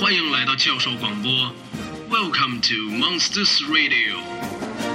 欢迎来到教授广播，Welcome to Monsters Radio。